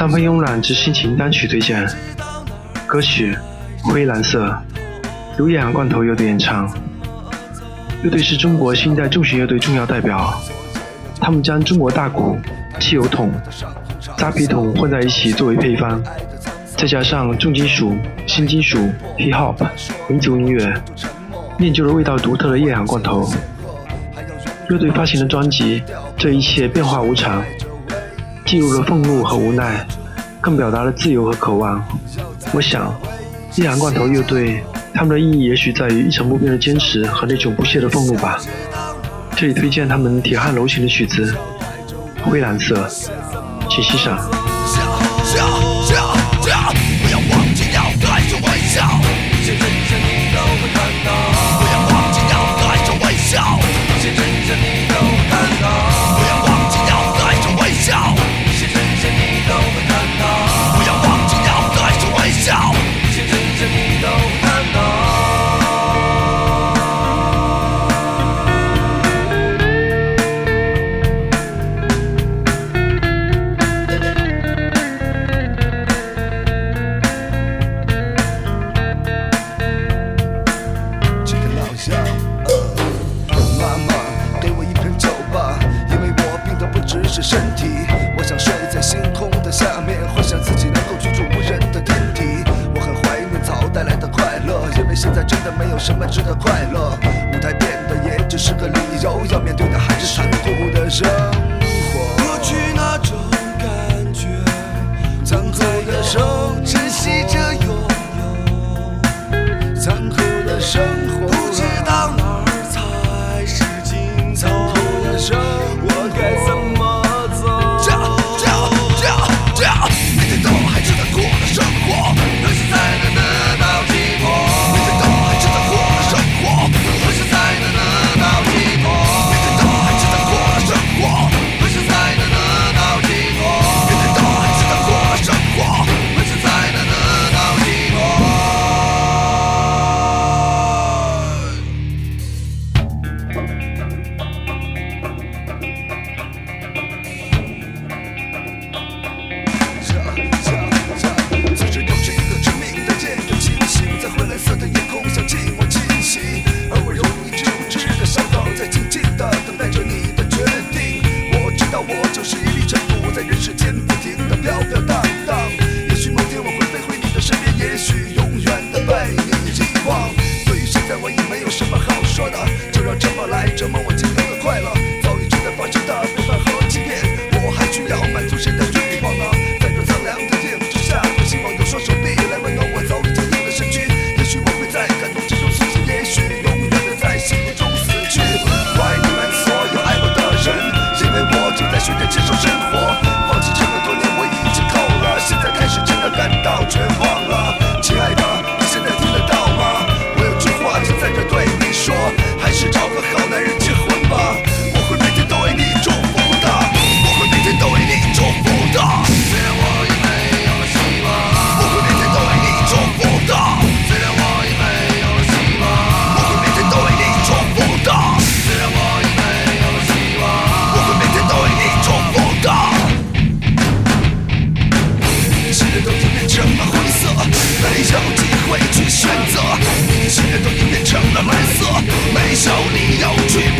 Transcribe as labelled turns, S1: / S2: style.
S1: 三分慵懒之心情单曲推荐，歌曲《灰蓝色》，由夜航罐头乐队演唱。乐队是中国新一代重型乐队重要代表，他们将中国大鼓、汽油桶、扎皮桶混在一起作为配方，再加上重金属、新金属、hip hop、民族音乐，练就了味道独特的夜航罐头。乐队发行的专辑《这一切变化无常》。记录了愤怒和无奈，更表达了自由和渴望。我想，易燃罐头乐队，他们的意义也许在于一成不变的坚持和那种不懈的愤怒吧。这里推荐他们铁汉柔情的曲子《灰蓝色》，请欣赏。
S2: 是的没有什么值得快乐。舞台变得也只是个理由，要面对的还是残酷的人。手里有剧本。